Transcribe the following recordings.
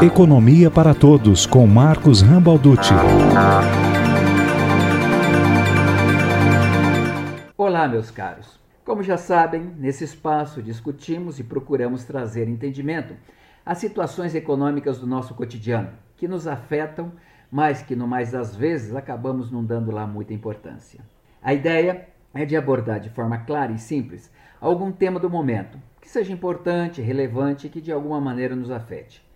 Economia para Todos, com Marcos Rambalducci. Olá, meus caros. Como já sabem, nesse espaço discutimos e procuramos trazer entendimento às situações econômicas do nosso cotidiano, que nos afetam, mas que no mais das vezes acabamos não dando lá muita importância. A ideia é de abordar de forma clara e simples algum tema do momento, que seja importante, relevante e que de alguma maneira nos afete.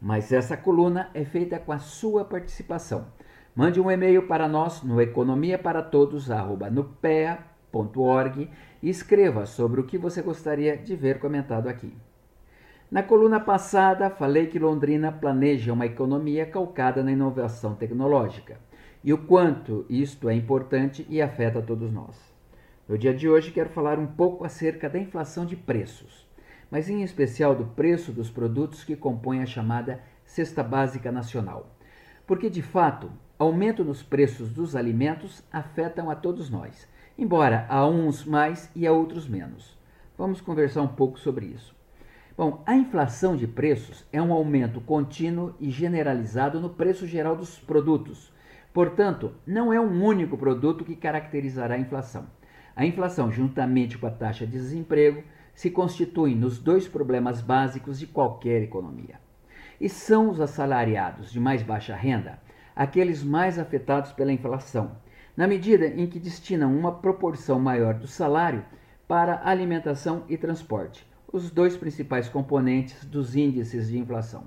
Mas essa coluna é feita com a sua participação. Mande um e-mail para nós no economiaparatodos@nupea.org e escreva sobre o que você gostaria de ver comentado aqui. Na coluna passada, falei que Londrina planeja uma economia calcada na inovação tecnológica e o quanto isto é importante e afeta todos nós. No dia de hoje, quero falar um pouco acerca da inflação de preços mas em especial do preço dos produtos que compõem a chamada cesta básica nacional. Porque, de fato, aumento nos preços dos alimentos afetam a todos nós, embora a uns mais e a outros menos. Vamos conversar um pouco sobre isso. Bom, a inflação de preços é um aumento contínuo e generalizado no preço geral dos produtos. Portanto, não é um único produto que caracterizará a inflação. A inflação, juntamente com a taxa de desemprego, se constituem nos dois problemas básicos de qualquer economia. E são os assalariados de mais baixa renda aqueles mais afetados pela inflação, na medida em que destinam uma proporção maior do salário para alimentação e transporte, os dois principais componentes dos índices de inflação.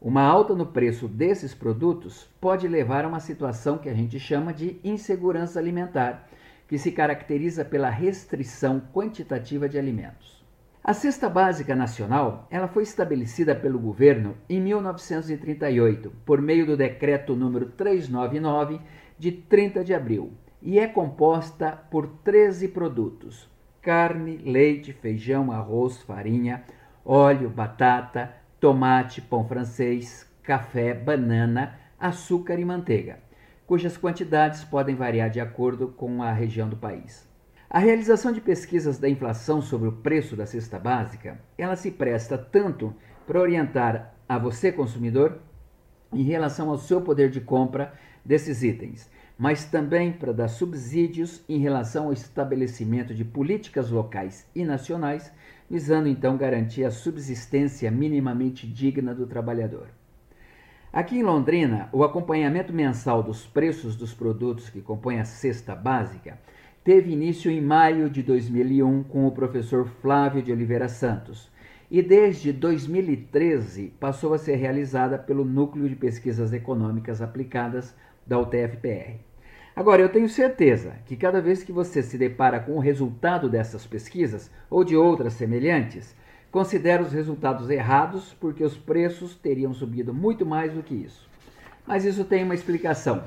Uma alta no preço desses produtos pode levar a uma situação que a gente chama de insegurança alimentar que se caracteriza pela restrição quantitativa de alimentos. A cesta básica nacional, ela foi estabelecida pelo governo em 1938 por meio do decreto número 399 de 30 de abril e é composta por 13 produtos: carne, leite, feijão, arroz, farinha, óleo, batata, tomate, pão francês, café, banana, açúcar e manteiga cujas quantidades podem variar de acordo com a região do país. A realização de pesquisas da inflação sobre o preço da cesta básica, ela se presta tanto para orientar a você consumidor em relação ao seu poder de compra desses itens, mas também para dar subsídios em relação ao estabelecimento de políticas locais e nacionais, visando então garantir a subsistência minimamente digna do trabalhador. Aqui em Londrina, o acompanhamento mensal dos preços dos produtos que compõem a cesta básica teve início em maio de 2001 com o professor Flávio de Oliveira Santos e desde 2013 passou a ser realizada pelo Núcleo de Pesquisas Econômicas Aplicadas da UTFPR. Agora, eu tenho certeza que cada vez que você se depara com o resultado dessas pesquisas ou de outras semelhantes, Considera os resultados errados porque os preços teriam subido muito mais do que isso. Mas isso tem uma explicação.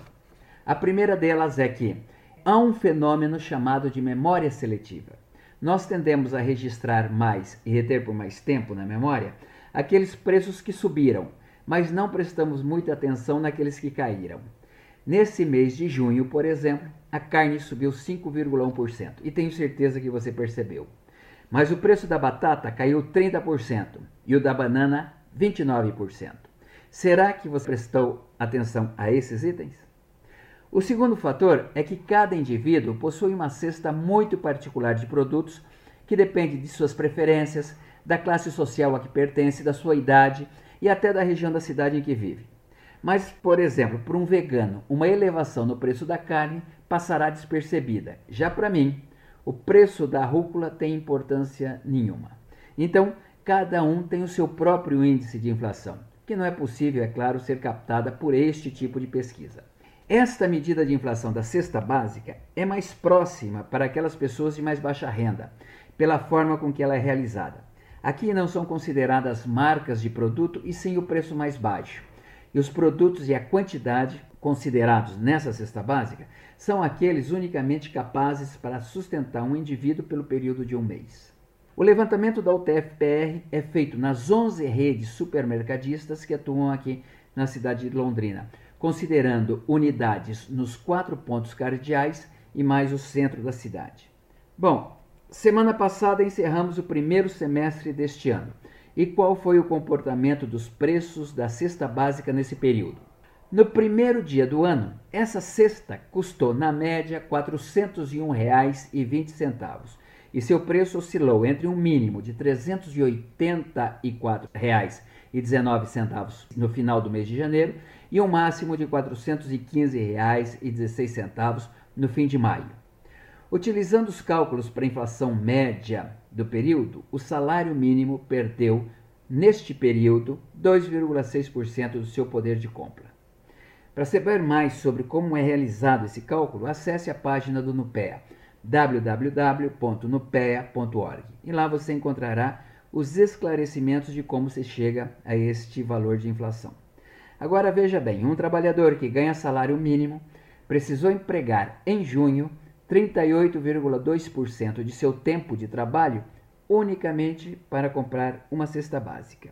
A primeira delas é que há um fenômeno chamado de memória seletiva. Nós tendemos a registrar mais e reter por mais tempo na memória aqueles preços que subiram, mas não prestamos muita atenção naqueles que caíram. Nesse mês de junho, por exemplo, a carne subiu 5,1% e tenho certeza que você percebeu. Mas o preço da batata caiu 30% e o da banana 29%. Será que você prestou atenção a esses itens? O segundo fator é que cada indivíduo possui uma cesta muito particular de produtos que depende de suas preferências, da classe social a que pertence, da sua idade e até da região da cidade em que vive. Mas, por exemplo, para um vegano, uma elevação no preço da carne passará despercebida. Já para mim, o preço da rúcula tem importância nenhuma. Então, cada um tem o seu próprio índice de inflação, que não é possível, é claro, ser captada por este tipo de pesquisa. Esta medida de inflação da cesta básica é mais próxima para aquelas pessoas de mais baixa renda, pela forma com que ela é realizada. Aqui não são consideradas marcas de produto e sim o preço mais baixo. E os produtos e a quantidade considerados nessa cesta básica são aqueles unicamente capazes para sustentar um indivíduo pelo período de um mês. O levantamento da UTFPR é feito nas 11 redes supermercadistas que atuam aqui na cidade de Londrina, considerando unidades nos quatro pontos cardeais e mais o centro da cidade. Bom, semana passada encerramos o primeiro semestre deste ano E qual foi o comportamento dos preços da cesta básica nesse período? No primeiro dia do ano, essa cesta custou na média R$ 401,20 e seu preço oscilou entre um mínimo de R$ 384,19 no final do mês de janeiro e um máximo de R$ 415,16 no fim de maio. Utilizando os cálculos para inflação média do período, o salário mínimo perdeu, neste período, 2,6% do seu poder de compra. Para saber mais sobre como é realizado esse cálculo, acesse a página do NUPEA, www.nupea.org. E lá você encontrará os esclarecimentos de como se chega a este valor de inflação. Agora veja bem, um trabalhador que ganha salário mínimo precisou empregar em junho 38,2% de seu tempo de trabalho unicamente para comprar uma cesta básica.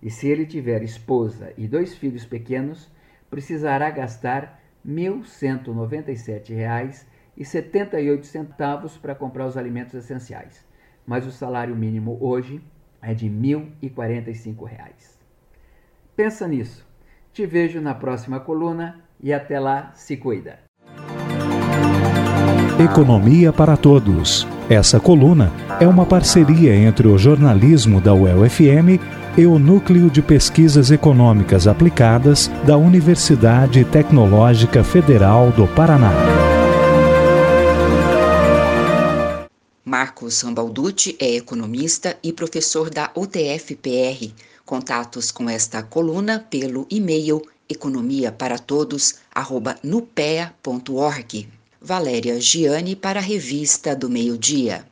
E se ele tiver esposa e dois filhos pequenos, precisará gastar R$ 1.197,78 para comprar os alimentos essenciais. Mas o salário mínimo hoje é de R$ 1.045. Pensa nisso. Te vejo na próxima coluna e até lá, se cuida. Economia para Todos. Essa coluna é uma parceria entre o jornalismo da UEL-FM e o Núcleo de Pesquisas Econômicas Aplicadas da Universidade Tecnológica Federal do Paraná. Marcos Rambalducci é economista e professor da UTF-PR. Contatos com esta coluna pelo e-mail economiaparatodos@nupea.org. Valéria Giani para a Revista do Meio Dia.